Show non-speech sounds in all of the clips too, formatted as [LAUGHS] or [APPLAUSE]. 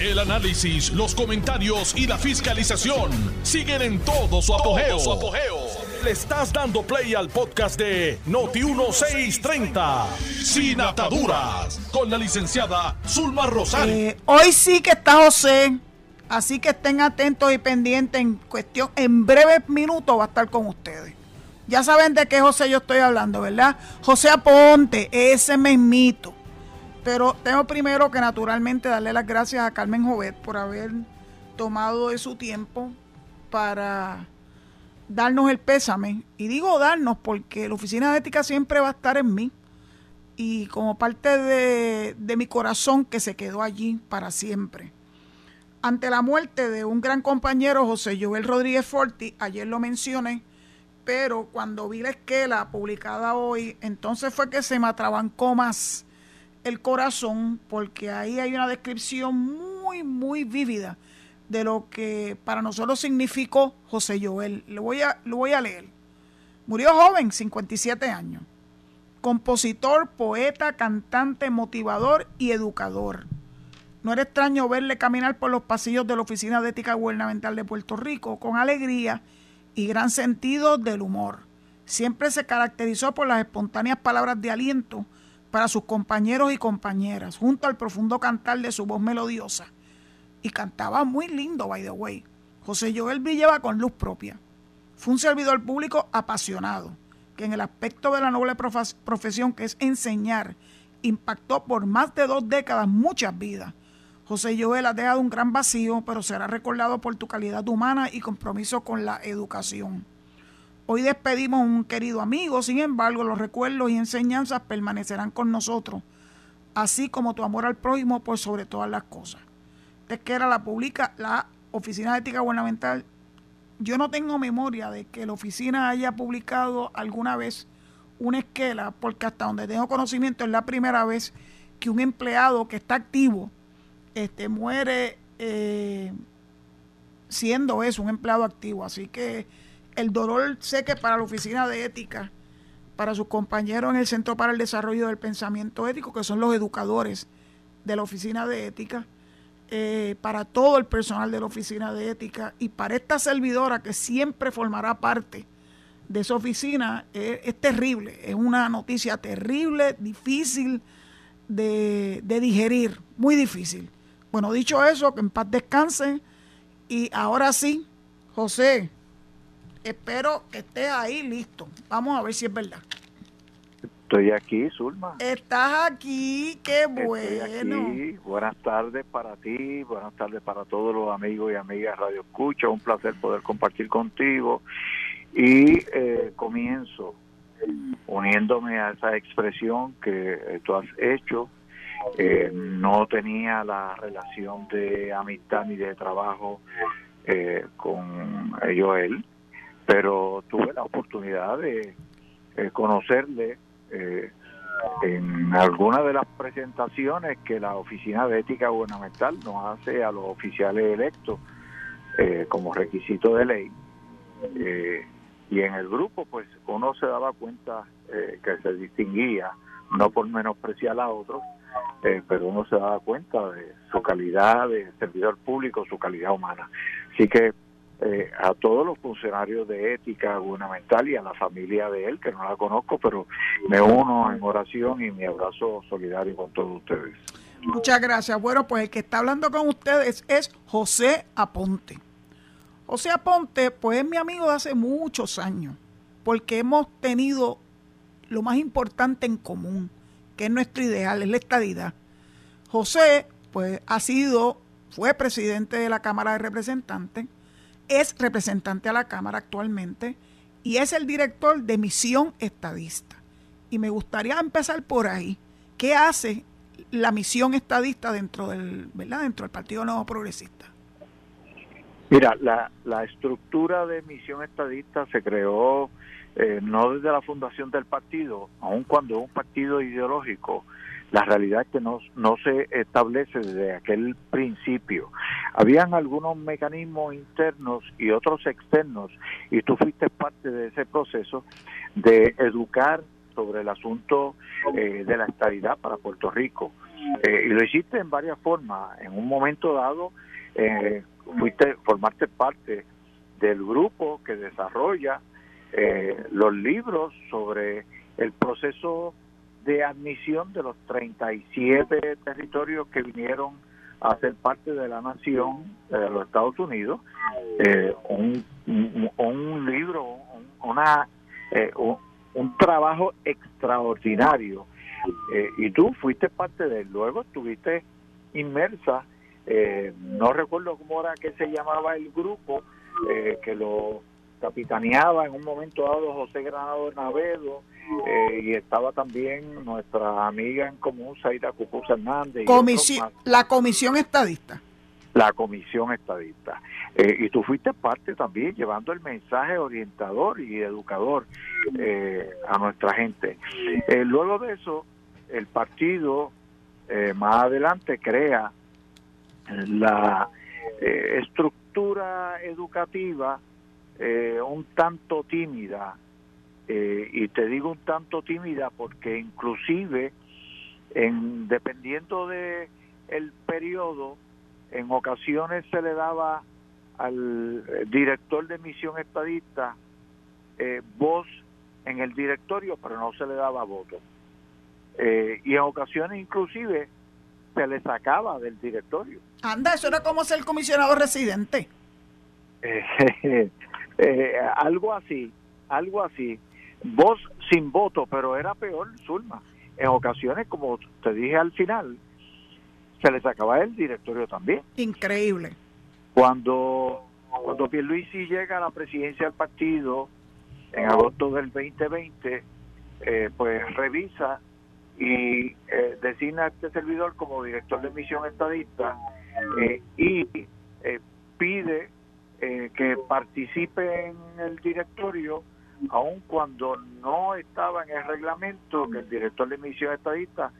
El análisis, los comentarios y la fiscalización siguen en todo su apogeo. Le estás dando play al podcast de Noti1630, Sin Ataduras, con la licenciada Zulma Rosario. Eh, hoy sí que está José, así que estén atentos y pendientes en cuestión, en breves minutos va a estar con ustedes. Ya saben de qué José yo estoy hablando, ¿verdad? José Aponte, ese mismito. Pero tengo primero que naturalmente darle las gracias a Carmen Jovet por haber tomado de su tiempo para darnos el pésame. Y digo darnos porque la oficina de ética siempre va a estar en mí. Y como parte de, de mi corazón que se quedó allí para siempre. Ante la muerte de un gran compañero, José Joel Rodríguez Forti, ayer lo mencioné, pero cuando vi la esquela publicada hoy, entonces fue que se me atrabancó más el corazón, porque ahí hay una descripción muy, muy vívida de lo que para nosotros significó José Joel. Lo voy a, lo voy a leer. Murió joven, 57 años. Compositor, poeta, cantante, motivador y educador. No era extraño verle caminar por los pasillos de la Oficina de Ética Gubernamental de Puerto Rico con alegría y gran sentido del humor. Siempre se caracterizó por las espontáneas palabras de aliento para sus compañeros y compañeras, junto al profundo cantar de su voz melodiosa. Y cantaba muy lindo, by the way. José Joel brillaba con luz propia. Fue un servidor público apasionado, que en el aspecto de la noble profesión que es enseñar, impactó por más de dos décadas muchas vidas. José Joel ha dejado un gran vacío, pero será recordado por tu calidad humana y compromiso con la educación. Hoy despedimos a un querido amigo, sin embargo, los recuerdos y enseñanzas permanecerán con nosotros, así como tu amor al prójimo por sobre todas las cosas. Te que era la publica la Oficina de Ética Gubernamental. Yo no tengo memoria de que la oficina haya publicado alguna vez una esquela, porque hasta donde tengo conocimiento es la primera vez que un empleado que está activo este, muere eh, siendo eso, un empleado activo. Así que el dolor sé que para la Oficina de Ética, para sus compañeros en el Centro para el Desarrollo del Pensamiento Ético, que son los educadores de la Oficina de Ética, eh, para todo el personal de la Oficina de Ética y para esta servidora que siempre formará parte de esa oficina, eh, es terrible, es una noticia terrible, difícil de, de digerir, muy difícil. Bueno, dicho eso, que en paz descansen y ahora sí, José, espero que estés ahí listo. Vamos a ver si es verdad. Estoy aquí, Zulma. Estás aquí, qué bueno. aquí. Buenas tardes para ti, buenas tardes para todos los amigos y amigas Radio Escucha. Un placer poder compartir contigo. Y eh, comienzo uniéndome a esa expresión que eh, tú has hecho. Eh, no tenía la relación de amistad ni de trabajo con Joel pero tuve la oportunidad de eh, conocerle eh, en alguna de las presentaciones que la Oficina de Ética Gubernamental nos hace a los oficiales electos eh, como requisito de ley. y en el grupo, pues uno se daba cuenta que se distinguía, no por menospreciar a otros, pero uno se daba cuenta de su calidad de servidor público, su calidad humana. Así que eh, a todos los funcionarios de ética gubernamental y a la familia de él, que no la conozco, pero me uno en oración y mi abrazo solidario con todos ustedes. Muchas gracias. Bueno, pues el que está hablando con ustedes es José Aponte. José Aponte, pues es mi amigo de hace muchos años, porque hemos tenido lo más importante en común, que es nuestro ideal, es la estadidad. José, pues ha sido, fue presidente de la Cámara de Representantes, es representante a la Cámara actualmente y es el director de Misión Estadista. Y me gustaría empezar por ahí. ¿Qué hace la misión estadista dentro del, ¿verdad? dentro del Partido Nuevo Progresista? Mira, la, la estructura de misión estadista se creó eh, no desde la fundación del partido, aun cuando es un partido ideológico, la realidad que no, no se establece desde aquel principio. Habían algunos mecanismos internos y otros externos, y tú fuiste parte de ese proceso de educar sobre el asunto eh, de la estabilidad para Puerto Rico. Eh, y lo hiciste en varias formas. En un momento dado, eh, fuiste, formaste parte del grupo que desarrolla eh, los libros sobre el proceso de admisión de los 37 territorios que vinieron a ser parte de la nación de los Estados Unidos. un, un, libro, una, un trabajo extraordinario eh, y tú fuiste parte de él. Luego estuviste inmersa, eh, no recuerdo cómo era que se llamaba el grupo, eh, que lo capitaneaba en un momento dado José Granado Navedo, y estaba también nuestra amiga en común, Saida Cucuz Hernández. la comisión estadista. La comisión estadista. y tú fuiste parte también llevando el mensaje orientador y educador a nuestra gente. luego de eso, el partido eh, más adelante crea la eh, estructura educativa eh, un tanto tímida y te digo un tanto tímida porque inclusive en dependiendo de el periodo en ocasiones se le daba al director de misión estadista voz en el directorio pero no se le daba voto eh, y en ocasiones inclusive se le sacaba del directorio. Anda, eso era como ser comisionado residente. Eh, [LAUGHS] eh, algo así, algo así. Voz sin voto, pero era peor, Zulma. En ocasiones, como te dije al final, se le sacaba del directorio también. Increíble. Cuando, cuando Pierluisi llega a la presidencia del partido en agosto del 2020, pues revisa y eh, designa a este servidor como director de misión estadista eh, y eh, que participe en el directorio aun cuando no estaba en el reglamento que el director de misión estadista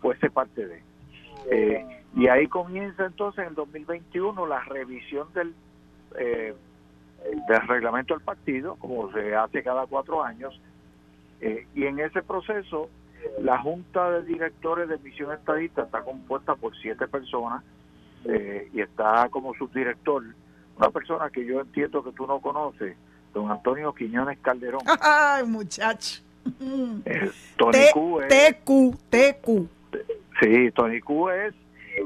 fuese parte de. y ahí comienza entonces en 2021 la revisión del, del reglamento del partido, como se hace cada cuatro años, y en ese proceso la Junta de Directores de Misión Estadista está compuesta por siete personas eh, y está como subdirector una persona que yo entiendo que tú no conoces, don Antonio Quiñones Calderón. [LAUGHS] ¡Ay, muchacho! Eh, Tony Q es, TQ, TQ. Sí, Tony Q es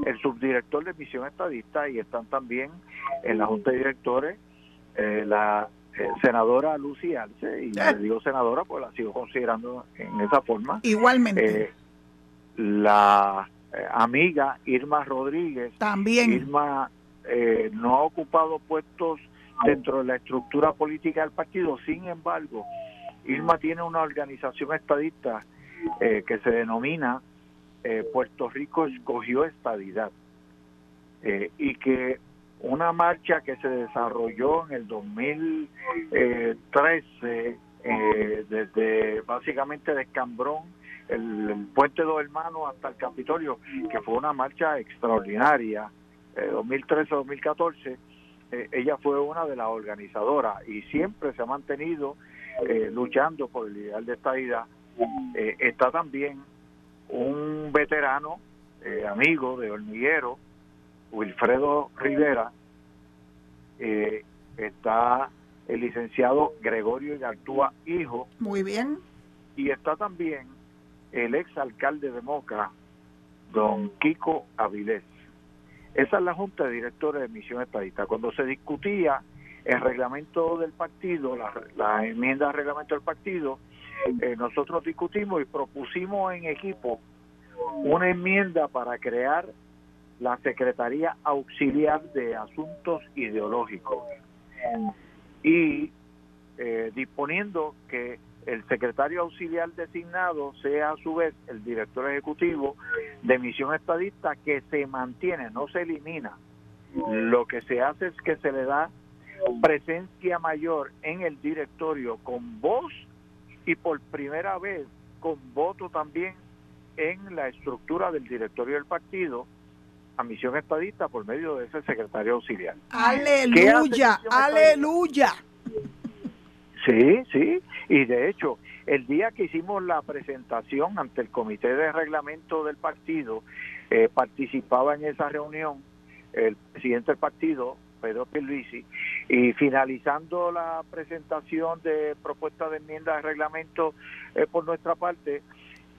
el subdirector de Misión Estadista y están también en la Junta de Directores eh, la eh, senadora Lucy Arce, y le digo senadora porque la sigo considerando en esa forma. Igualmente. Eh, la eh, amiga Irma Rodríguez. También. Irma no ha ocupado puestos dentro de la estructura política del partido, sin embargo, Irma tiene una organización estadista que se denomina Puerto Rico escogió estadidad. Y que una marcha que se desarrolló en el 2013 eh, desde básicamente de Escambrón, el, puente Dos Hermanos hasta el Capitolio, que fue una marcha extraordinaria, eh, 2013-2014. Eh, ella fue una de las organizadoras y siempre se ha mantenido eh, luchando por el ideal de esta idea. está también un veterano, amigo de Hormiguero, Wilfredo Rivera, eh, está el licenciado Gregorio Yartúa, hijo. Muy bien. Y está también el ex alcalde de Moca, don Kiko Avilés. Esa es la Junta de Directores de Misión Estadista. Cuando se discutía el reglamento del partido, la, enmienda al reglamento del partido, eh, nosotros discutimos y propusimos en equipo una enmienda para crear la Secretaría Auxiliar de Asuntos Ideológicos y eh, disponiendo que el secretario auxiliar designado sea a su vez el director ejecutivo de misión estadista que se mantiene, no se elimina. Lo que se hace es que se le da presencia mayor en el directorio con voz y por primera vez con voto también en la estructura del directorio del partido a misión estadista por medio de ese secretario auxiliar. Aleluya, aleluya. Sí, sí, y de hecho, el día que hicimos la presentación ante el comité de reglamento del partido, eh, participaba en esa reunión el presidente del partido, Pedro Pierluisi, y finalizando la presentación de propuesta de enmienda de reglamento eh, por nuestra parte,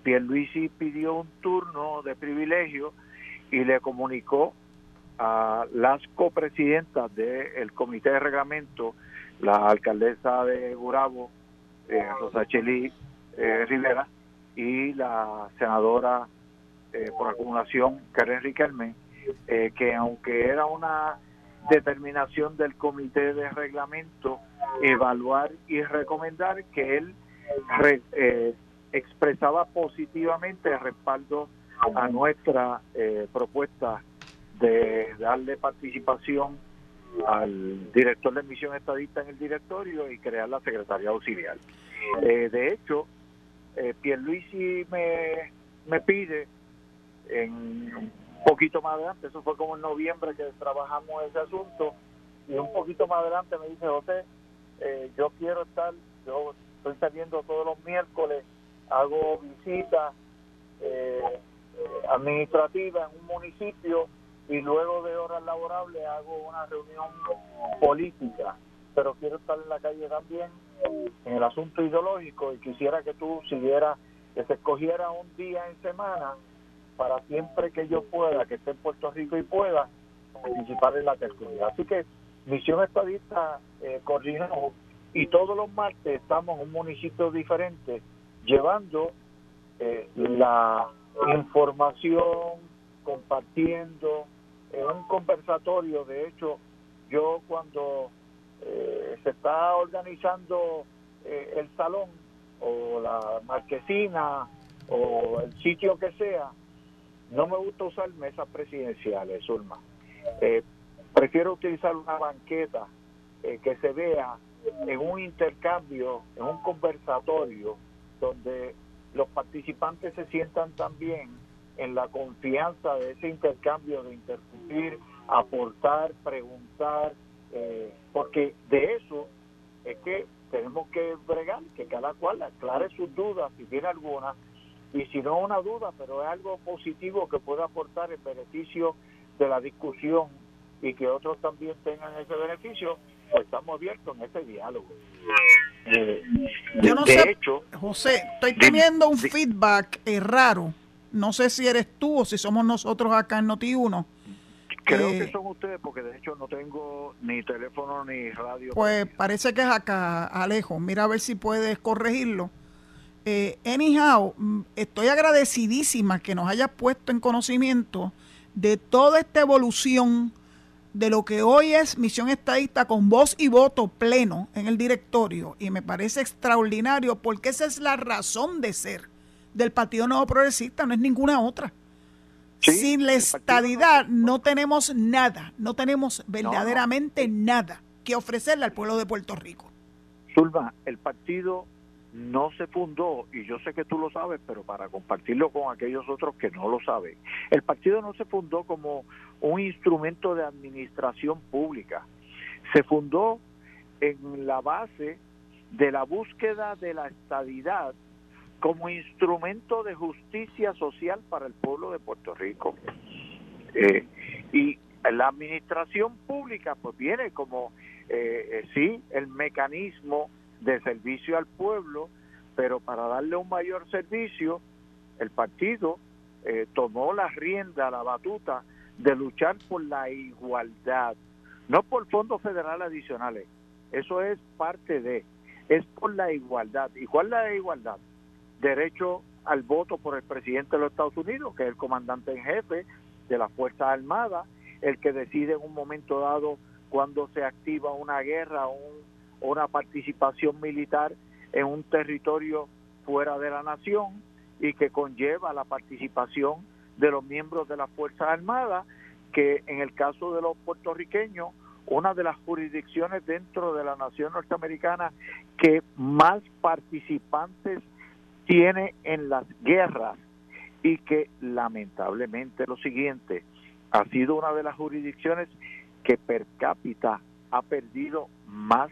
Pierluisi pidió un turno de privilegio y le comunicó a las copresidentas del comité de reglamento, la alcaldesa de Gurabo, eh, Rosacheli eh, Rivera, y la senadora eh, por acumulación, Karen Riquelme, eh, que aunque era una determinación del comité de reglamento, evaluar y recomendar que él eh, expresaba positivamente respaldo a nuestra propuesta de darle participación al director de misión estadista en el directorio y crear la secretaría auxiliar. Eh, de hecho, eh, Pierluisi me, me pide en un poquito más adelante, eso fue como en noviembre que trabajamos ese asunto, y un poquito más adelante me dice, José, eh, yo quiero estar, yo estoy saliendo todos los miércoles, hago visitas eh, administrativas en un municipio y luego de horas laborables hago una reunión política, pero quiero estar en la calle también en el asunto ideológico y quisiera que tú siguieras, que se escogiera un día en semana para siempre que yo pueda, que esté en Puerto Rico y pueda participar en la tertulia. Así que Misión Estadista eh, coordinamos y todos los martes estamos en un municipio diferente llevando eh, la información, compartiendo, en un conversatorio, de hecho, yo cuando eh, se está organizando eh, el salón o la marquesina o el sitio que sea, no me gusta usar mesas presidenciales, Zulma. Eh, prefiero utilizar una banqueta que se vea en un intercambio, en un conversatorio, donde los participantes se sientan también en la confianza de ese intercambio, de interrumpir, aportar, preguntar, eh, porque de eso es que tenemos que bregar, que cada cual aclare sus dudas, si tiene alguna, y si no una duda, pero es algo positivo que pueda aportar el beneficio de la discusión y que otros también tengan ese beneficio, pues estamos abiertos en ese diálogo. Eh, Yo no sé, hecho, José, estoy teniendo un feedback eh, raro no sé si eres tú o si somos nosotros acá en Noti1. Creo que son ustedes porque de hecho no tengo ni teléfono ni radio. Pues parece que es acá, Alejo. Mira a ver si puedes corregirlo. Eh, anyhow, mm, estoy agradecidísima que nos hayas puesto en conocimiento de toda esta evolución de lo que hoy es Misión Estadista con voz y voto pleno en el directorio. Y me parece extraordinario porque esa es la razón de ser del Partido Nuevo Progresista, no es ninguna otra. Sin la estadidad no tenemos nada, no tenemos verdaderamente nada que ofrecerle al pueblo de Puerto Rico. Zulma, el partido no se fundó, y yo sé que tú lo sabes, pero para compartirlo con aquellos otros que no lo saben, el partido no se fundó como un instrumento de administración pública, se fundó en la base de la búsqueda de la estadidad como instrumento de justicia social para el pueblo de Puerto Rico. Eh, y la administración pública pues viene como, eh, eh, sí, el mecanismo de servicio al pueblo, pero para darle un mayor servicio, el partido tomó la rienda, la batuta de luchar por la igualdad, no por fondos federales adicionales, eso es parte de, es por la igualdad. ¿Y cuál es la igualdad? Derecho al voto por el presidente de los Estados Unidos, que es el comandante en jefe de las Fuerzas Armadas, el que decide en un momento dado cuando se activa una guerra o una participación militar en un territorio fuera de la nación y que conlleva la participación de los miembros de las Fuerzas Armadas, que en el caso de los puertorriqueños, una de las jurisdicciones dentro de la nación norteamericana que más participantes tiene en las guerras y que lamentablemente lo siguiente ha sido una de las jurisdicciones que per cápita ha perdido más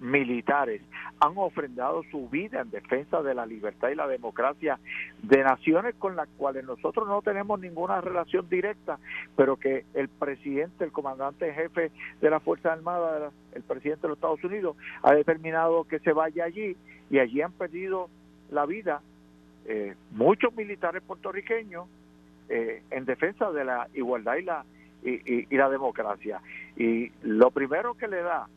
militares, han ofrendado su vida en defensa de la libertad y la democracia de naciones con las cuales nosotros no tenemos ninguna relación directa, pero que el presidente, el comandante jefe de la Fuerza Armada, el presidente de los Estados Unidos, ha determinado que se vaya allí y allí han perdido la vida eh, muchos militares puertorriqueños eh, en defensa de la igualdad y la y, y, la democracia. Y lo primero que le da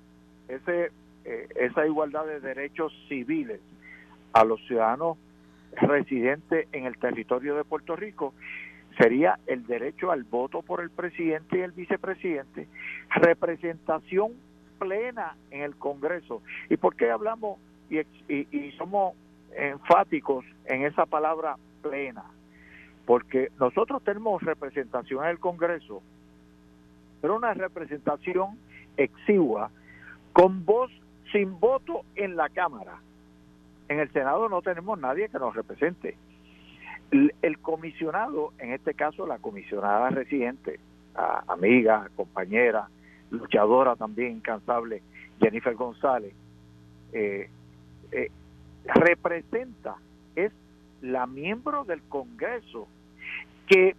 ese, eh, esa igualdad de derechos civiles a los ciudadanos residentes en el territorio de Puerto Rico sería el derecho al voto por el presidente y el vicepresidente, representación plena en el Congreso. ¿Y por qué hablamos y, y somos enfáticos en esa palabra plena? Porque nosotros tenemos representación en el Congreso, pero una representación exigua con voz sin voto en la Cámara. En el Senado no tenemos nadie que nos represente. El, comisionado, en este caso la comisionada residente, amiga, compañera, luchadora también incansable, Jennifer González, eh, eh, representa, es la miembro del Congreso que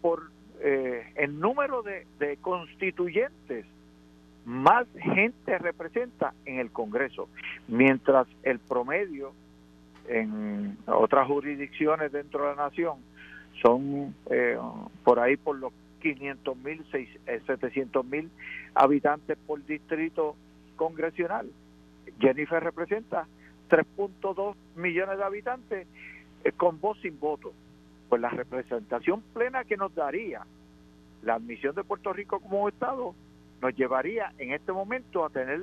por eh, el número de, constituyentes más gente representa en el Congreso, mientras el promedio en otras jurisdicciones dentro de la nación son eh, por ahí por los 500 mil, 700 eh, mil habitantes por distrito congresional. Jennifer representa 3.2 millones de habitantes con voz sin voto pues la representación plena que nos daría la admisión de Puerto Rico como Estado nos llevaría en este momento a tener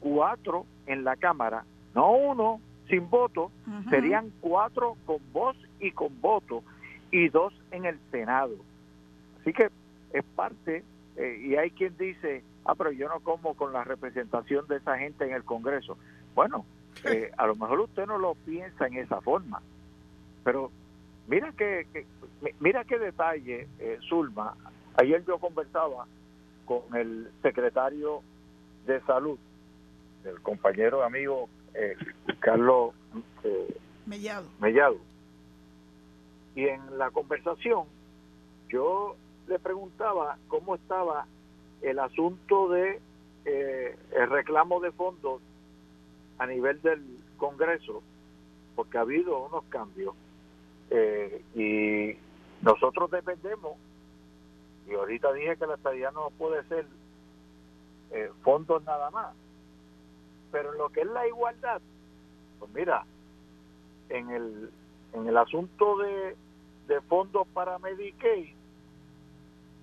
cuatro en la Cámara, no uno sin voto, serían cuatro con voz y con voto y dos en el Senado. Así que es parte, eh, y hay quien dice, ah, pero yo no como con la representación de esa gente en el Congreso. Bueno, eh, a lo mejor usted no lo piensa en esa forma, pero Mira qué, mira qué detalle, eh, Zulma. Ayer yo conversaba con el secretario de Salud, el compañero amigo eh, Carlos eh, Mellado. Mellado. Y en la conversación yo le preguntaba cómo estaba el asunto de eh, el reclamo de fondos a nivel del Congreso, porque ha habido unos cambios eh, y nosotros dependemos, y ahorita dije que la estadía no puede ser eh, fondos nada más, pero en lo que es la igualdad, pues mira, en el, en el asunto de, de fondos para Medicaid,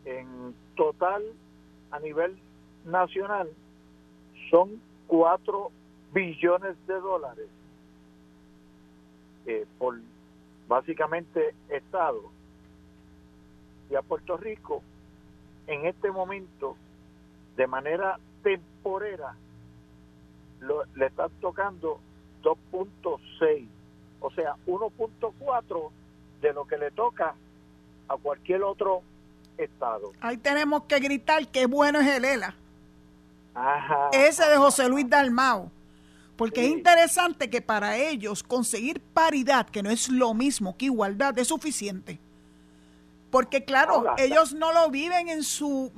en total a nivel nacional son 4 billones de dólares eh, por básicamente Estado y a Puerto Rico en este momento de manera temporera le están tocando 2.6 o sea 1.4 de lo que le toca a cualquier otro estado. Ahí tenemos que gritar que bueno es el ELA ese de José Luis Dalmao porque es interesante que para ellos conseguir paridad, que no es lo mismo que igualdad, es suficiente. Porque claro, ellos no lo viven en su,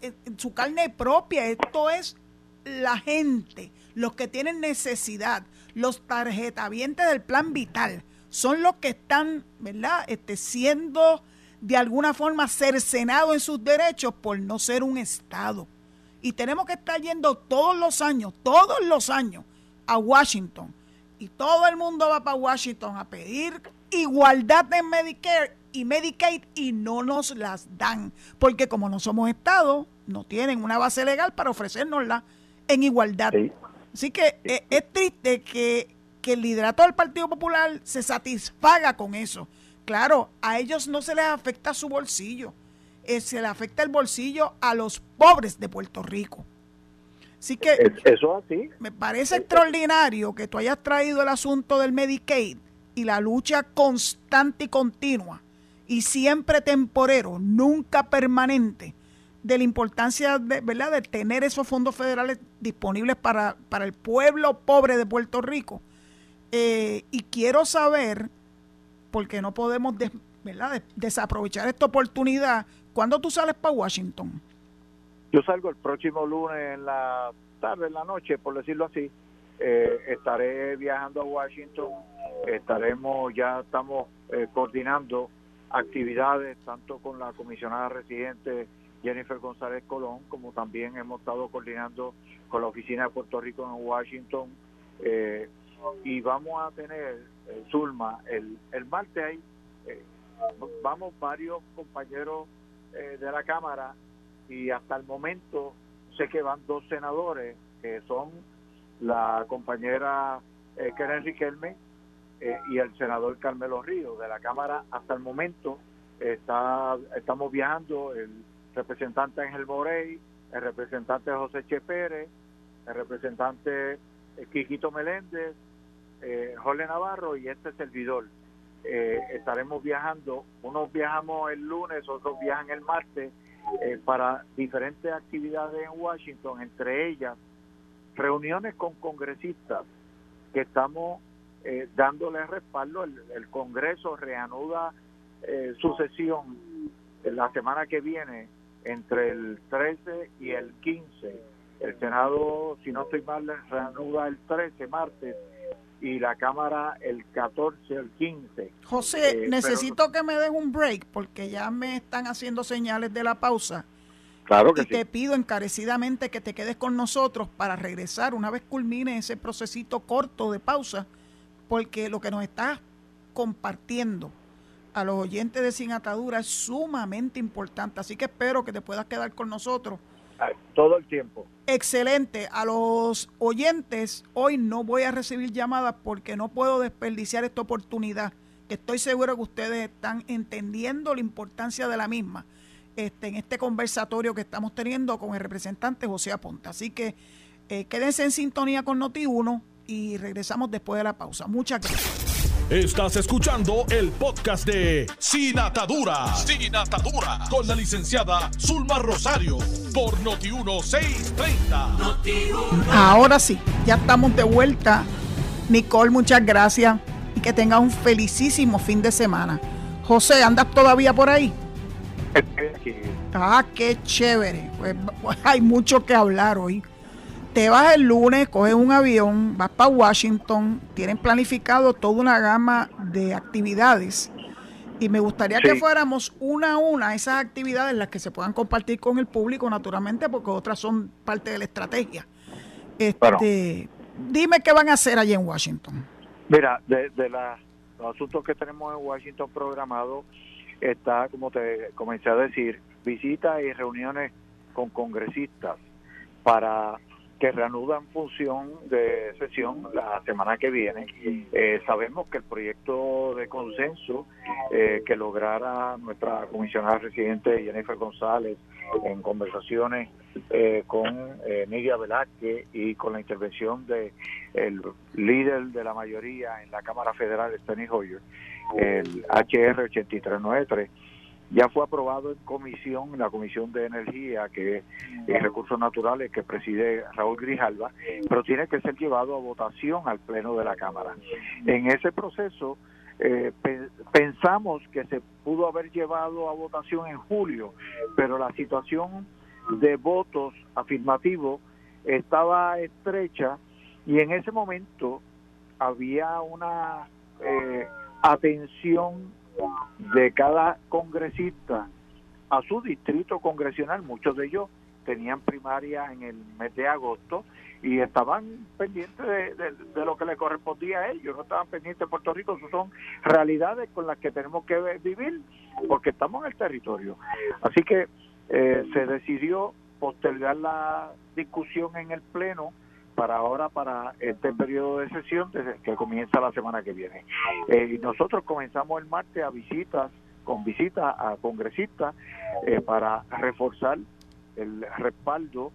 en su carne propia. Esto es la gente, los que tienen necesidad, los tarjetavientes del plan vital, son los que están, ¿verdad?, este, siendo de alguna forma cercenados en sus derechos por no ser un Estado. Y tenemos que estar yendo todos los años, todos los años, a Washington y todo el mundo va para Washington a pedir igualdad en Medicare y Medicaid y no nos las dan, porque como no somos Estado, no tienen una base legal para ofrecérnosla en igualdad. Así que eh, es, triste que, que el liderato del Partido Popular se satisfaga con eso. Claro, a ellos no se les afecta su bolsillo, eh, se les afecta el bolsillo a los pobres de Puerto Rico. Así que eso así. Me parece extraordinario que tú hayas traído el asunto del Medicaid y la lucha constante y continua y siempre temporero, nunca permanente de la importancia de, ¿verdad? de tener esos fondos federales disponibles para, para el pueblo pobre de Puerto Rico. Eh, y quiero saber, porque no podemos ¿verdad? desaprovechar esta oportunidad, ¿cuándo tú sales para Washington? Yo salgo el próximo lunes en la tarde, en la noche, por decirlo así. Eh, estaré viajando a Washington, estaremos, ya estamos eh, coordinando actividades tanto con la comisionada residente Jennifer González Colón, como también hemos estado coordinando con la oficina de Puerto Rico en Washington. Eh, y vamos a tener, eh, Zulma, el, el martes ahí, vamos varios compañeros de la Cámara y hasta el momento sé que van dos senadores, que son la compañera Keren Riquelme y el senador Carmelo Ríos de la Cámara. Hasta el momento está estamos viajando el representante Ángel Morey, el representante José Che Pérez, el representante eh, Quiquito Meléndez, eh, Jorge Navarro y este servidor. Eh, estaremos viajando, unos viajamos el lunes, otros viajan el martes eh, para diferentes actividades en Washington, entre ellas reuniones con congresistas que estamos eh, dándole respaldo. El, el Congreso reanuda su sesión la semana que viene entre el 13 y el 15. El Senado, si no estoy mal, reanuda el 13, martes, y la Cámara el 14, el 15. José, eh, necesito que me des un break porque ya me están haciendo señales de la pausa. Claro que y te pido encarecidamente que te quedes con nosotros para regresar una vez culmine ese procesito corto de pausa, porque lo que nos estás compartiendo a los oyentes de Sin Atadura es sumamente importante. Así que espero que te puedas quedar con nosotros. Todo el tiempo. Excelente. A los oyentes, hoy no voy a recibir llamadas porque no puedo desperdiciar esta oportunidad, que estoy seguro que ustedes están entendiendo la importancia de la misma este, en este conversatorio que estamos teniendo con el representante José Aponte. Así que eh, quédense en sintonía con Noti1 y regresamos después de la pausa. Muchas gracias. Estás escuchando el podcast de Sin Atadura. Sin Atadura. Con la licenciada Zulma Rosario. Por Noti1630. Ahora sí, ya estamos de vuelta. Nicole, muchas gracias. Y que tenga un felicísimo fin de semana. José, ¿andas todavía por ahí? Ah, qué chévere. Pues, pues hay mucho que hablar hoy te vas el lunes, coges un avión, vas para Washington, tienen planificado toda una gama de actividades. Y me gustaría que fuéramos una a una esas actividades las que se puedan compartir con el público, naturalmente, porque otras son parte de la estrategia. Este, Dime qué van a hacer allí en Washington. Mira, de, los asuntos que tenemos en Washington programado está, como te comencé a decir, visitas y reuniones con congresistas para que reanudan función de sesión la semana que viene. Eh, sabemos que el proyecto de consenso eh, que lograra nuestra comisionada residente Jennifer González en conversaciones eh, con Nidia Velázquez y con la intervención de el líder de la mayoría en la Cámara Federal, Steny Hoyer, el HR 8393, ya fue aprobado en comisión, la Comisión de Energía que y Recursos Naturales que preside Raúl Grijalva, pero tiene que ser llevado a votación al Pleno de la Cámara. En ese proceso eh, pensamos que se pudo haber llevado a votación en julio, pero la situación de votos afirmativos estaba estrecha y en ese momento había una eh, atención de cada congresista a su distrito congresional, muchos de ellos tenían primaria en el mes de agosto y estaban pendientes de, lo que le correspondía a ellos, no estaban pendientes de Puerto Rico, eso son realidades con las que tenemos que vivir porque estamos en el territorio. Así que eh, se decidió postergar la discusión en el Pleno para ahora, para este periodo de sesión que comienza la semana que viene. Eh, nosotros comenzamos el martes a visitas, con visitas a congresistas eh, para reforzar el respaldo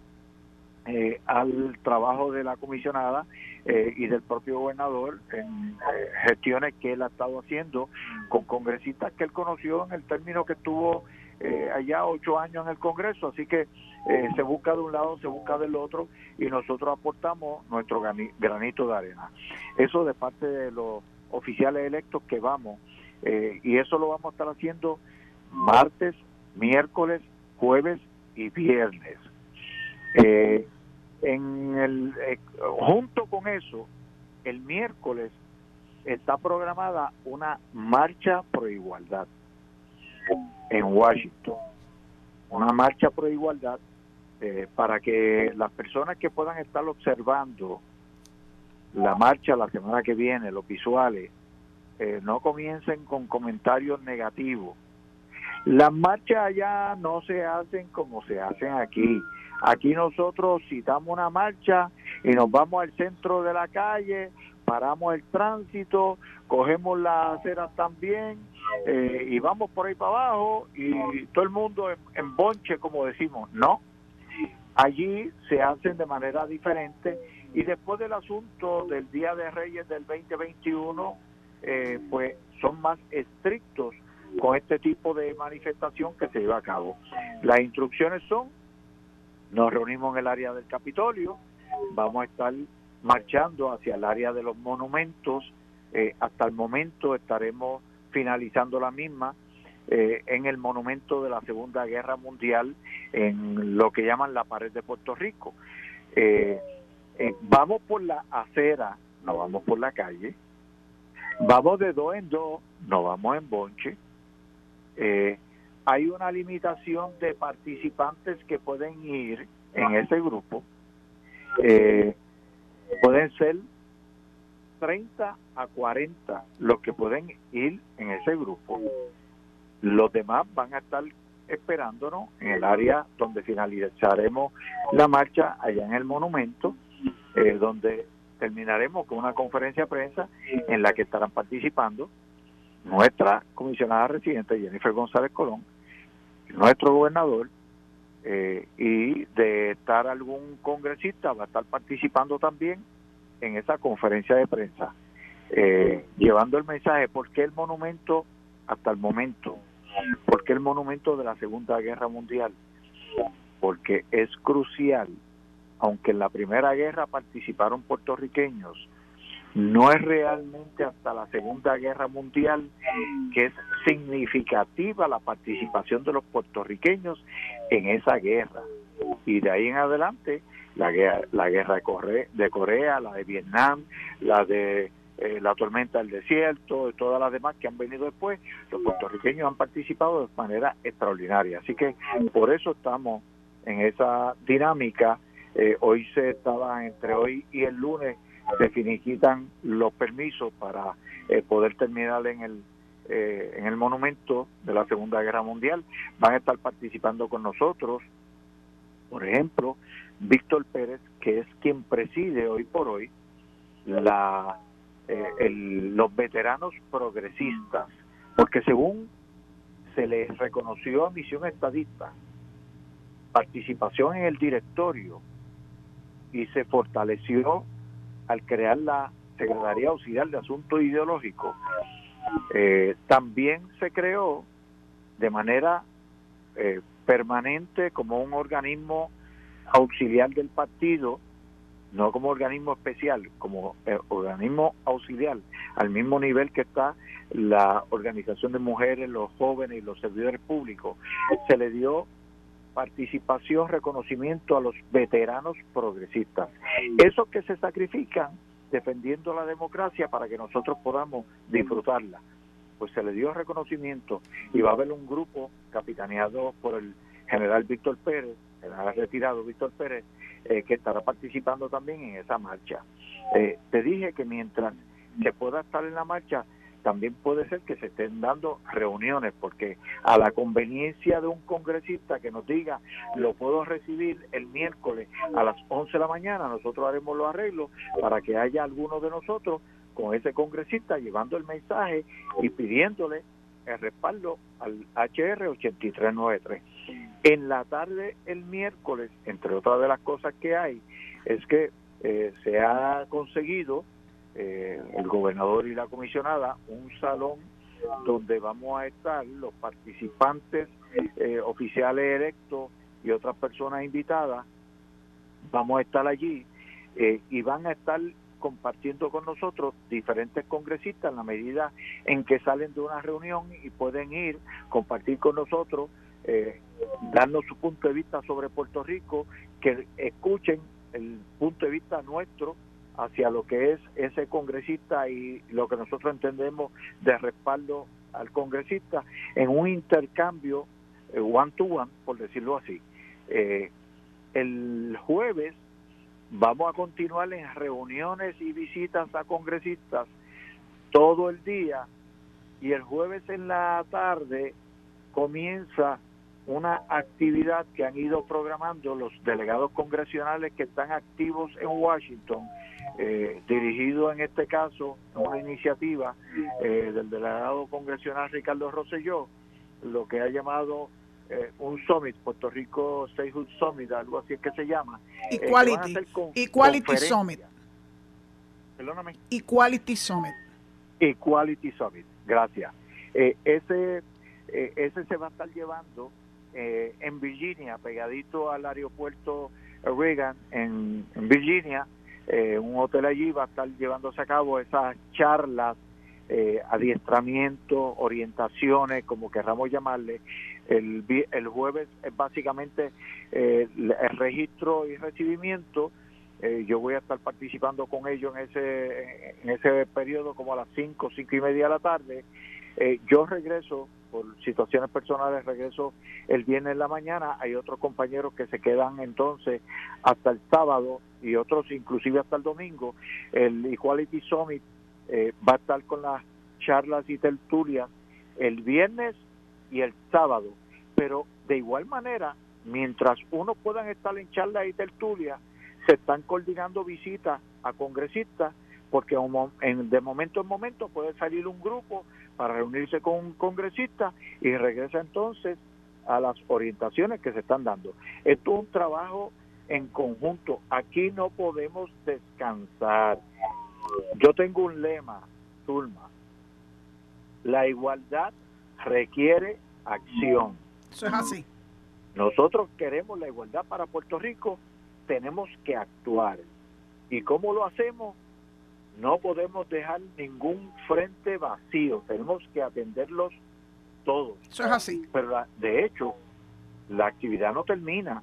eh, al trabajo de la comisionada y del propio gobernador en gestiones que él ha estado haciendo con congresistas que él conoció en el término que estuvo eh, allá ocho años en el Congreso, así que eh, se busca de un lado, se busca del otro y nosotros aportamos nuestro granito de arena. Eso de parte de los oficiales electos que vamos eh, y eso lo vamos a estar haciendo martes, miércoles, jueves y viernes. en el, junto con eso, el miércoles está programada una marcha por igualdad en Washington. Una marcha por igualdad eh, para que las personas que puedan estar observando la marcha la semana que viene, los visuales, eh, no comiencen con comentarios negativos. Las marchas allá no se hacen como se hacen aquí. Aquí nosotros citamos una marcha y nos vamos al centro de la calle, paramos el tránsito, cogemos las aceras también eh, y vamos por ahí para abajo y todo el mundo en, bonche, como decimos, no. Allí se hacen de manera diferente y después del asunto del Día de Reyes del 2021, eh, pues son más estrictos con este tipo de manifestación que se lleva a cabo. Las instrucciones son, nos reunimos en el área del Capitolio, vamos a estar marchando hacia el área de los monumentos, eh, hasta el momento estaremos finalizando la misma eh, en el monumento de la Segunda Guerra Mundial, en lo que llaman la pared de Puerto Rico. Eh, eh, vamos por la acera, no vamos por la calle, vamos de dos en dos, no vamos en bonche. hay una limitación de participantes que pueden ir en ese grupo. pueden ser 30 a 40 los que pueden ir en ese grupo. Los demás van a estar esperándonos en el área donde finalizaremos la marcha, allá en el monumento, eh, donde terminaremos con una conferencia de prensa en la que estarán participando nuestra comisionada residente Jennifer González Colón, nuestro gobernador, eh, y de estar algún congresista va a estar participando también en esa conferencia de prensa, eh, llevando el mensaje, ¿por qué el monumento hasta el momento? ¿Por qué el monumento de la Segunda Guerra Mundial? Porque es crucial, aunque en la Primera Guerra participaron puertorriqueños, no es realmente hasta la Segunda Guerra Mundial que es significativa la participación de los puertorriqueños en esa guerra. Y de ahí en adelante la guerra, la guerra de, Corea, la de Vietnam, la de eh, la tormenta del desierto, y todas las demás que han venido después, los puertorriqueños han participado de manera extraordinaria. Así que por eso estamos en esa dinámica. Eh, hoy se estaba, entre hoy y el lunes, se finiquitan los permisos para eh, poder terminar en el en el monumento de la Segunda Guerra Mundial. Van a estar participando con nosotros, por ejemplo, Víctor Pérez, que es quien preside hoy por hoy la, eh, los veteranos progresistas, porque según se les reconoció a Misión Estadista participación en el directorio y se fortaleció al crear la Secretaría Auxiliar de Asuntos Ideológicos, eh, también se creó de manera eh, permanente como un organismo auxiliar del partido, no como organismo especial, como eh, organismo auxiliar, al mismo nivel que está la organización de mujeres, los jóvenes y los servidores públicos, se le dio participación, reconocimiento a los veteranos progresistas. Esos que se sacrifican defendiendo la democracia para que nosotros podamos disfrutarla. Pues se le dio reconocimiento y va a haber un grupo capitaneado por el general Víctor Pérez, ha retirado Víctor Pérez, eh, que estará participando también en esa marcha. Eh, te dije que mientras se pueda estar en la marcha, también puede ser que se estén dando reuniones, porque a la conveniencia de un congresista que nos diga, lo puedo recibir el miércoles a las 11 de la mañana, nosotros haremos los arreglos para que haya alguno de nosotros con ese congresista llevando el mensaje y pidiéndole el respaldo al HR 8393. En la tarde el miércoles, entre otras de las cosas que hay, es que eh, se ha conseguido eh, el gobernador y la comisionada un salón donde vamos a estar los participantes eh, oficiales electos y otras personas invitadas. Vamos a estar allí eh, y van a estar compartiendo con nosotros diferentes congresistas en la medida en que salen de una reunión y pueden ir, compartir con nosotros, eh, darnos su punto de vista sobre Puerto Rico, que escuchen el punto de vista nuestro hacia lo que es ese congresista y lo que nosotros entendemos de respaldo al congresista en un intercambio eh, one to one, por decirlo así. Eh, el jueves vamos a continuar en reuniones y visitas a congresistas todo el día y el jueves en la tarde comienza una actividad que han ido programando los delegados congresionales que están activos en Washington, eh, dirigido en este caso a una iniciativa eh, del delegado congresional Ricardo Rosselló, lo que ha llamado eh, un summit, Puerto Rico Statehood Summit, algo así es que se llama. Equality, Equality Summit. Perdóname. Equality Summit. Equality Summit, gracias. ese, ese se va a estar llevando eh, en Virginia, pegadito al aeropuerto Reagan en, Virginia, eh, un hotel allí va a estar llevándose a cabo esas charlas, eh, adiestramiento, orientaciones, como querramos llamarle. El, el jueves es básicamente el registro y recibimiento. yo voy a estar participando con ellos en ese, en ese periodo como a las 5, 5 y media de la tarde. yo regreso por situaciones personales regreso el viernes en la mañana, hay otros compañeros que se quedan entonces hasta el sábado y otros inclusive hasta el domingo. El Equality Summit eh, va a estar con las charlas y tertulias el viernes y el sábado, pero de igual manera, mientras uno puedan estar en charlas y tertulias, se están coordinando visitas a congresistas porque de momento en momento puede salir un grupo para reunirse con un congresista y regresa entonces a las orientaciones que se están dando. Esto es un trabajo en conjunto. Aquí no podemos descansar. Yo tengo un lema, Zulma. La igualdad requiere acción. Eso es así. Nosotros queremos la igualdad para Puerto Rico, tenemos que actuar. ¿Y cómo lo hacemos? No podemos dejar ningún frente vacío, tenemos que atenderlos todos. Eso es así. Pero de hecho, la actividad no termina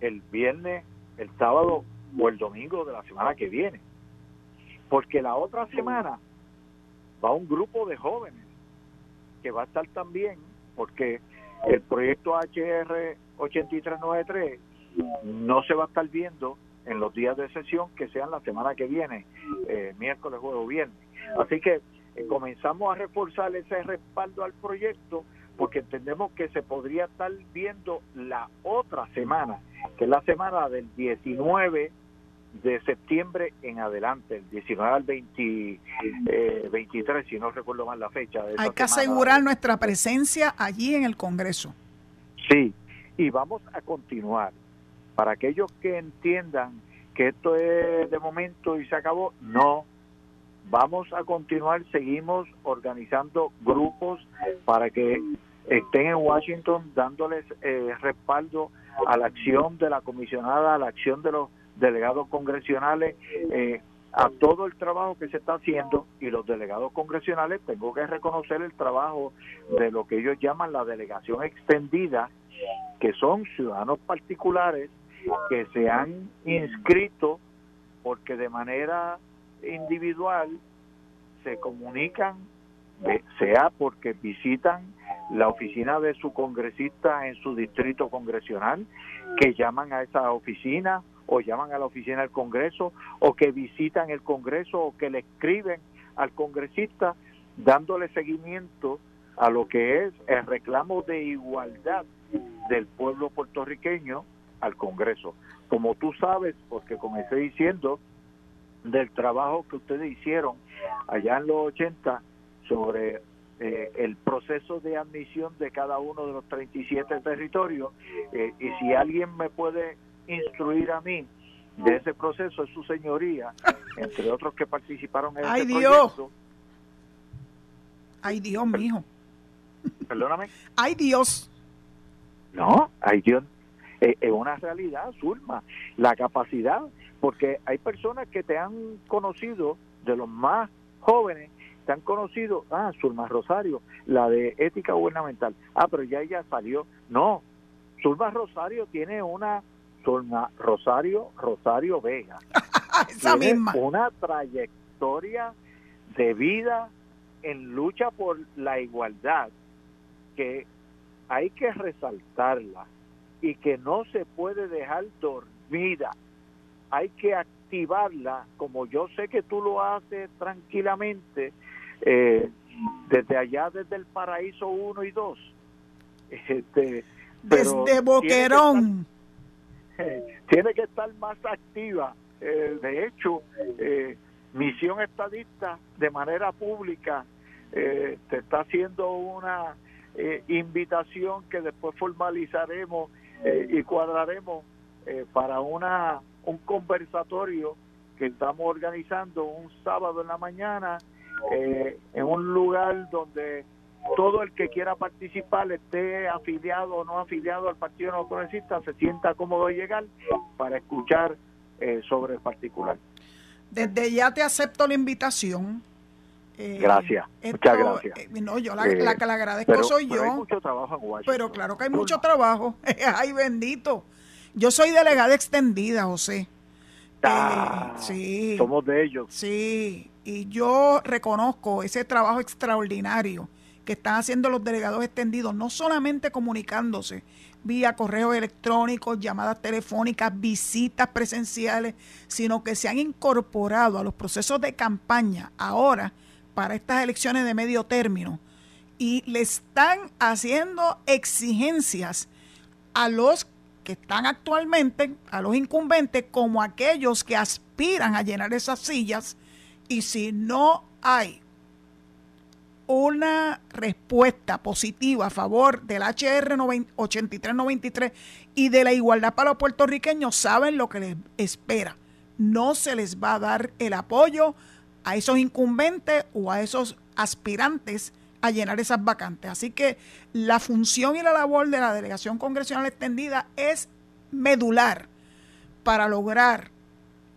el viernes, el sábado o el domingo de la semana que viene. Porque la otra semana va un grupo de jóvenes que va a estar también, porque el proyecto HR 8393 no se va a estar viendo en los días de sesión que sean la semana que viene, eh, miércoles, jueves o viernes. Así que eh, comenzamos a reforzar ese respaldo al proyecto porque entendemos que se podría estar viendo la otra semana, que es la semana del 19 de septiembre en adelante, el 19 al 20, 23, eh, si no recuerdo mal la fecha. Hay que asegurar nuestra presencia allí en el Congreso. Sí, y vamos a continuar para aquellos que entiendan que esto es de momento y se acabó, no. Vamos a continuar, seguimos organizando grupos para que estén en Washington dándoles eh, respaldo a la acción de la comisionada, a la acción de los delegados congresionales, eh, a todo el trabajo que se está haciendo y los delegados congresionales, tengo que reconocer el trabajo de lo que ellos llaman la delegación extendida, que son ciudadanos particulares que se han inscrito porque de manera individual se comunican, sea porque visitan la oficina de su congresista en su distrito congresional, que llaman a esa oficina o llaman a la oficina del Congreso o que visitan el Congreso o que le escriben al congresista dándole seguimiento a lo que es el reclamo de igualdad del pueblo puertorriqueño al Congreso. Como tú sabes, porque comencé diciendo del trabajo que ustedes hicieron allá en los 80 sobre eh, el proceso de admisión de cada uno de los 37 territorios eh, y si alguien me puede instruir a mí de ese proceso es su señoría, entre otros que participaron en ¡Ay, este Dios! Ay Dios, mijo. Perdóname. Ay Dios. No, ay Dios. Es una realidad, Zulma. La capacidad, porque hay personas que te han conocido, de los más jóvenes, te han conocido, ah, Zulma Rosario, la de ética gubernamental. Ah, pero ya ella salió. No, Zulma Rosario tiene una Zulma Rosario Rosario Vega. [LAUGHS] Esa misma. Una trayectoria de vida en lucha por la igualdad que hay que resaltarla y que no se puede dejar dormida. Hay que activarla, como yo sé que tú lo haces tranquilamente, eh, desde allá, desde el Paraíso 1 y 2. Este, desde Boquerón. [LAUGHS] Tiene que, estar, más activa. Eh, de hecho, eh, Misión Estadista, de manera pública, te está haciendo una invitación que después formalizaremos y cuadraremos para una un conversatorio que estamos organizando un sábado en la mañana eh, en un lugar donde todo el que quiera participar, esté afiliado o no afiliado al Partido No Progresista, se sienta cómodo de llegar para escuchar eh, sobre el particular. Desde ya te acepto la invitación. Eh, gracias, muchas gracias. no, yo la, la, que le agradezco soy yo. Pero hay mucho trabajo en Washington. Pero claro que hay mucho trabajo. [LAUGHS] Ay, bendito. Yo soy delegada extendida, José. Ah, sí. Somos de ellos. Sí, y yo reconozco ese trabajo extraordinario que están haciendo los delegados extendidos, no solamente comunicándose vía correo electrónico, llamadas telefónicas, visitas presenciales, sino que se han incorporado a los procesos de campaña ahora para estas elecciones de medio término y le están haciendo exigencias a los que están actualmente, a los incumbentes, como aquellos que aspiran a llenar esas sillas y si no hay una respuesta positiva a favor del HR 8393 y de la igualdad para los puertorriqueños, saben lo que les espera. No se les va a dar el apoyo a esos incumbentes o a esos aspirantes a llenar esas vacantes. Así que la función y la labor de la delegación congresional extendida es medular para lograr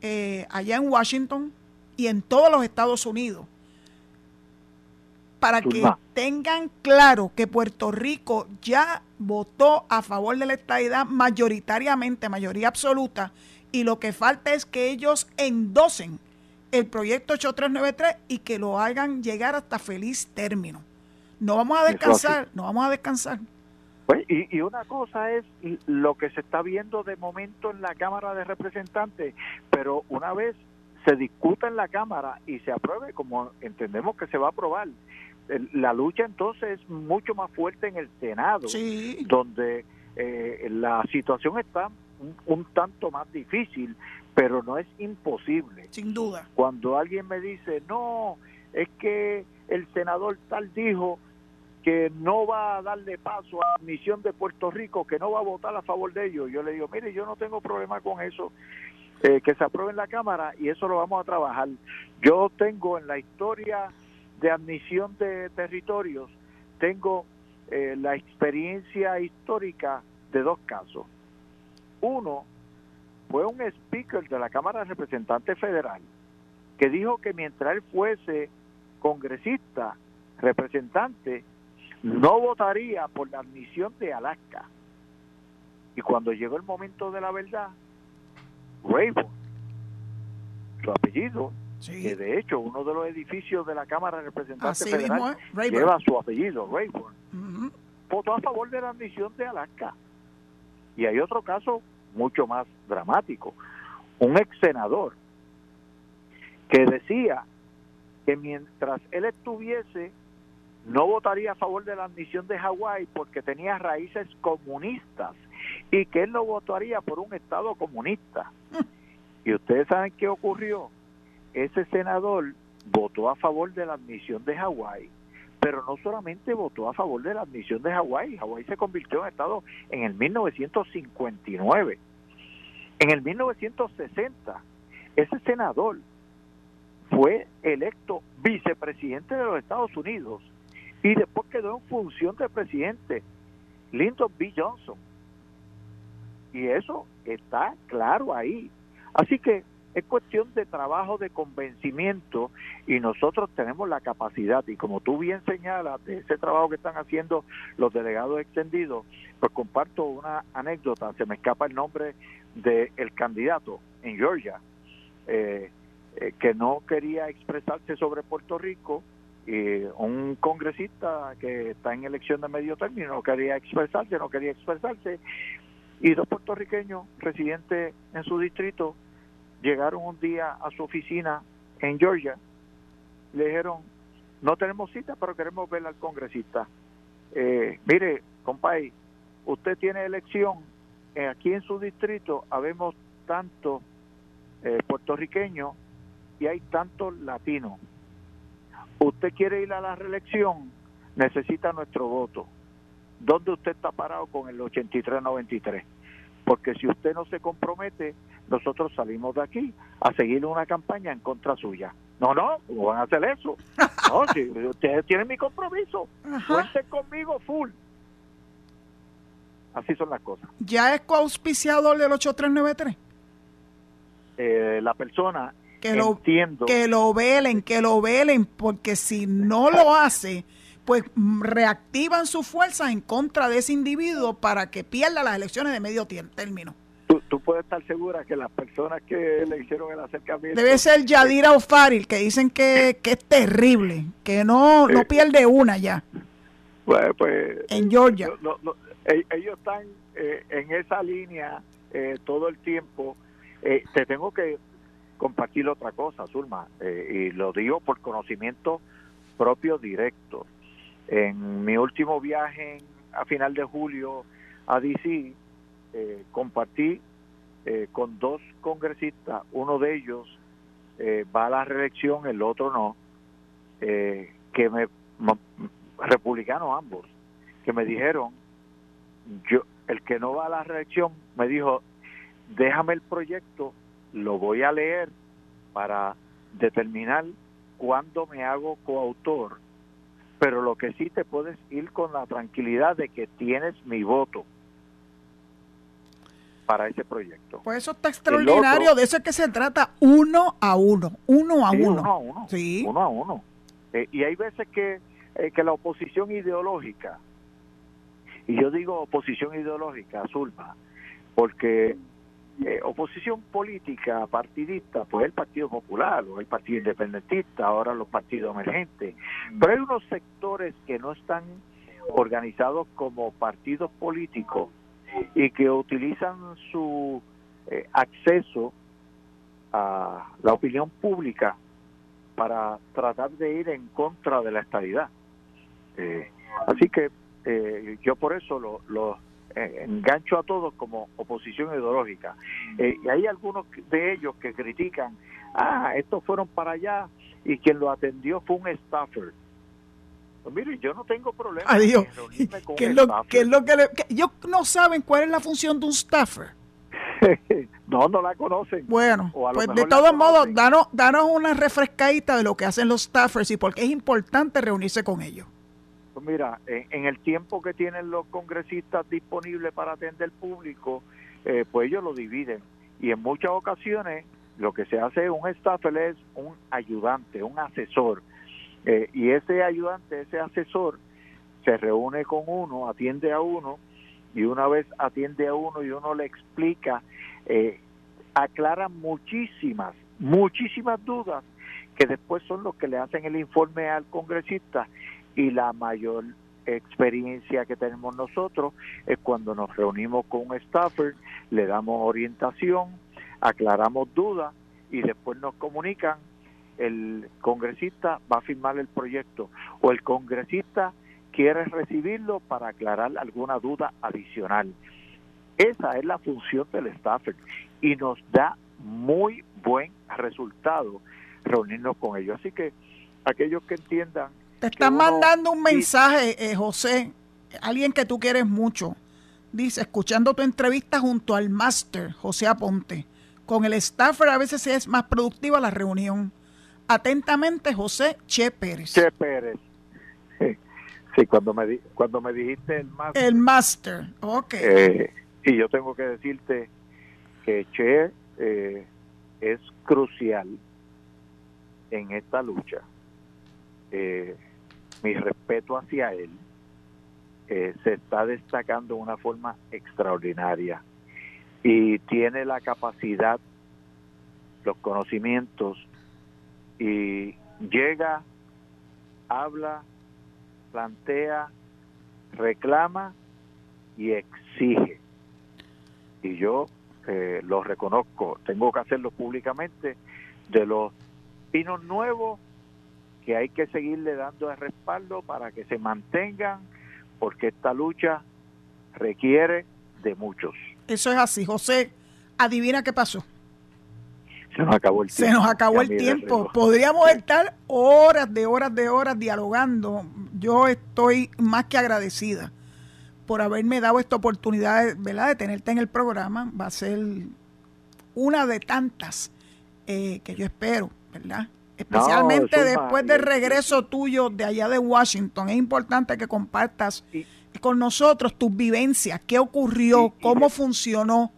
eh, allá en Washington y en todos los Estados Unidos para que tengan claro que Puerto Rico ya votó a favor de la estadidad mayoritariamente, mayoría absoluta, y lo que falta es que ellos endosen el proyecto 8393 y que lo hagan llegar hasta feliz término. No vamos a descansar, no vamos a descansar. Pues, y, y, una cosa es lo que se está viendo de momento en la Cámara de Representantes, pero una vez se discuta en la Cámara y se apruebe, como entendemos que se va a aprobar, la lucha entonces es mucho más fuerte en el Senado, donde eh, la situación está un, tanto más difícil, pero no es imposible. Sin duda. Cuando alguien me dice, no, es que el senador tal dijo que no va a darle paso a la misión de Puerto Rico, que no va a votar a favor de ellos, yo le digo, mire, yo no tengo problema con eso eh, que se apruebe en la Cámara y eso lo vamos a trabajar. Yo tengo en la historia de admisión de territorios, tengo eh, la experiencia histórica de dos casos. Uno fue un speaker de la Cámara de Representantes Federal que dijo que mientras él fuese congresista, representante, no votaría por la admisión de Alaska. Y cuando llegó el momento de la verdad, Rayburn, su apellido, que de hecho uno de los edificios de la Cámara de Representantes Federal lleva su apellido, Rayburn, votó a favor de la admisión de Alaska. Y hay otro caso mucho más dramático, un ex senador que decía que mientras él estuviese no votaría a favor de la admisión de Hawái porque tenía raíces comunistas y que él no votaría por un Estado comunista. [LAUGHS] Y ustedes saben qué ocurrió. Ese senador votó a favor de la admisión de Hawái, pero no solamente votó a favor de la admisión de Hawái, Hawái se convirtió en Estado en el 1959. En el 1960, ese senador fue electo vicepresidente de los Estados Unidos y después quedó en función de presidente Lyndon B. Johnson. Y eso está claro ahí. Así que es cuestión de trabajo de convencimiento y nosotros tenemos la capacidad y como tú bien señalas de ese trabajo que están haciendo los delegados extendidos, pues comparto una anécdota, se me escapa el nombre del candidato en Georgia, eh, eh, que no quería expresarse sobre Puerto Rico y un congresista que está en elección de medio término no quería expresarse, no quería expresarse y dos puertorriqueños residentes en su distrito llegaron un día a su oficina en Georgia, le dijeron, no tenemos cita, pero queremos ver al congresista. Eh, mire, compay, usted tiene elección, eh, aquí en su distrito habemos tantos eh, puertorriqueños y hay tantos latinos. Usted quiere ir a la reelección, necesita nuestro voto. ¿Dónde usted está parado con el 83-93? Porque si usted no se compromete, nosotros salimos de aquí a seguir una campaña en contra suya. No, no, ¿cómo van a hacer eso? No, [LAUGHS] si ustedes tienen mi compromiso, cuenten conmigo full. Así son las cosas. ¿Ya es coauspiciador del 8393? Eh, la persona, que lo, entiendo. Que lo velen, que lo velen, porque si no lo hace, pues reactivan sus fuerzas en contra de ese individuo para que pierda las elecciones de medio término tú, puedes estar segura que las personas que le hicieron el acercamiento... Debe ser Yadira Ofaril, que dicen que, es terrible, que no, no pierde una ya. Pues, pues en Georgia. E, ellos están eh, en esa línea eh, todo el tiempo. Eh, te tengo que compartir otra cosa, Zulma, y lo digo por conocimiento propio directo. En mi último viaje a final de julio a DC, compartí eh, con dos congresistas, uno de ellos eh, va a la reelección, el otro no, eh, que me, republicanos ambos, que me dijeron, yo, el que no va a la reelección, me dijo, déjame el proyecto, lo voy a leer para determinar cuándo me hago coautor, pero lo que sí te puedes ir con la tranquilidad de que tienes mi voto para ese proyecto. Pues eso está extraordinario, de eso es que se trata uno a uno, uno a uno. Uno a uno, sí. uno a uno. Eh, y hay veces que, eh, que la oposición ideológica, y yo digo oposición ideológica, Zulma, porque eh, oposición política partidista, pues el Partido Popular o el Partido Independentista, ahora los partidos emergentes, pero hay unos sectores que no están organizados como partidos políticos y que utilizan su eh, acceso a la opinión pública para tratar de ir en contra de la estabilidad. Eh, así que eh, yo por eso lo, lo engancho a todos como oposición ideológica. y hay algunos de ellos que critican, ah, estos fueron para allá y quien lo atendió fue un staffer. Pues mire, yo no tengo problema. Adiós. ¿Qué es, lo, ¿Qué es lo que le, ellos no saben cuál es la función de un staffer? [LAUGHS] no, no la conocen. Bueno, pues de todos modos, danos, danos una refrescadita de lo que hacen los staffers y por qué es importante reunirse con ellos. Pues mira, en, el tiempo que tienen los congresistas disponibles para atender público, eh, pues ellos lo dividen. Y en muchas ocasiones lo que se hace un staffer es un ayudante, un asesor eh, y ese ayudante, ese asesor, se reúne con uno, atiende a uno, y una vez atiende a uno y uno le explica, eh, aclara muchísimas, muchísimas dudas que después son los que le hacen el informe al congresista y la mayor experiencia que tenemos nosotros es cuando nos reunimos con un staffer, le damos orientación, aclaramos dudas y después nos comunican el congresista va a firmar el proyecto o el congresista quiere recibirlo para aclarar alguna duda adicional. Esa es la función del staffer y nos da muy buen resultado reunirnos con ellos. Así que aquellos que entiendan... Te están mandando un mensaje, eh, José, alguien que tú quieres mucho. Dice, escuchando tu entrevista junto al máster, José Aponte, con el staffer a veces es más productiva la reunión. Atentamente, José Che Pérez. Che Pérez. Sí, cuando me, cuando me dijiste el máster. El máster, ok. Eh, y yo tengo que decirte que Che eh, es crucial en esta lucha. Eh, mi respeto hacia él se está destacando de una forma extraordinaria y tiene la capacidad, los conocimientos y llega, habla, plantea, reclama y exige. Y yo eh, lo reconozco, tengo que hacerlo públicamente, de los pinos nuevos que hay que seguirle dando el respaldo para que se mantengan, porque esta lucha requiere de muchos. Eso es así, José. Adivina qué pasó. Se nos acabó el tiempo. Se nos acabó el tiempo. Podríamos estar horas de horas de horas dialogando. Yo estoy más que agradecida por haberme dado esta oportunidad ¿verdad? de tenerte en el programa. Va a ser una de tantas eh, que yo espero, ¿verdad? Especialmente después del regreso tuyo de allá de Washington. Es importante que compartas con nosotros tus vivencias, qué ocurrió, cómo funcionó.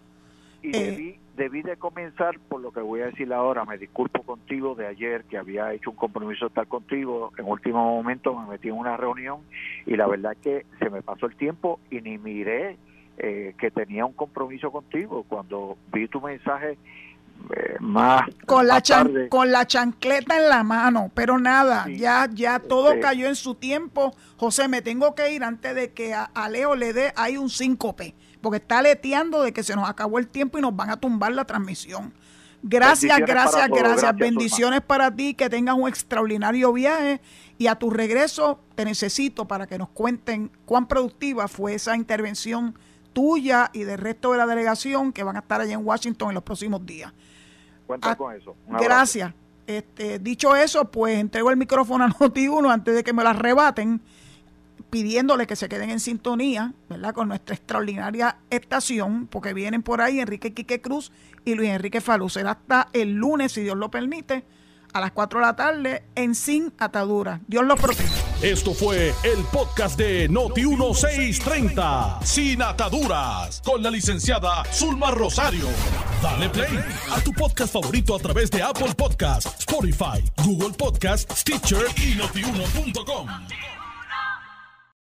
Eh, debí de comenzar por lo que voy a decir ahora. Me disculpo contigo de ayer que había hecho un compromiso estar contigo. En último momento me metí en una reunión y la verdad que se me pasó el tiempo y ni miré eh, que tenía un compromiso contigo. Cuando vi tu mensaje eh, más con la con la chancleta en la mano, pero nada, ya ya todo cayó en su tiempo. José, me tengo que ir antes de que a, a Leo le dé hay un síncope porque está leteando de que se nos acabó el tiempo y nos van a tumbar la transmisión. Gracias, gracias, gracias. Bendiciones para ti, que tengas un extraordinario viaje y a tu regreso te necesito para que nos cuenten cuán productiva fue esa intervención tuya y del resto de la delegación que van a estar allá en Washington en los próximos días. Cuenta ah, con eso. Gracias. Este, dicho eso, pues entrego el micrófono a [LAUGHS] Noti1 antes de que me la arrebaten pidiéndole que se queden en sintonía, ¿verdad? Con nuestra extraordinaria estación, porque vienen por ahí Enrique Quique Cruz y Luis Enrique Falú. Será hasta el lunes, si Dios lo permite, a las 4 de la tarde en Sin Atadura. Dios lo proteja. Esto fue el podcast de Noti1630, Sin Ataduras, con la licenciada Zulma Rosario. Dale play a tu podcast favorito a través de Apple Podcasts, Spotify, Google Podcasts, Stitcher y notiuno.com.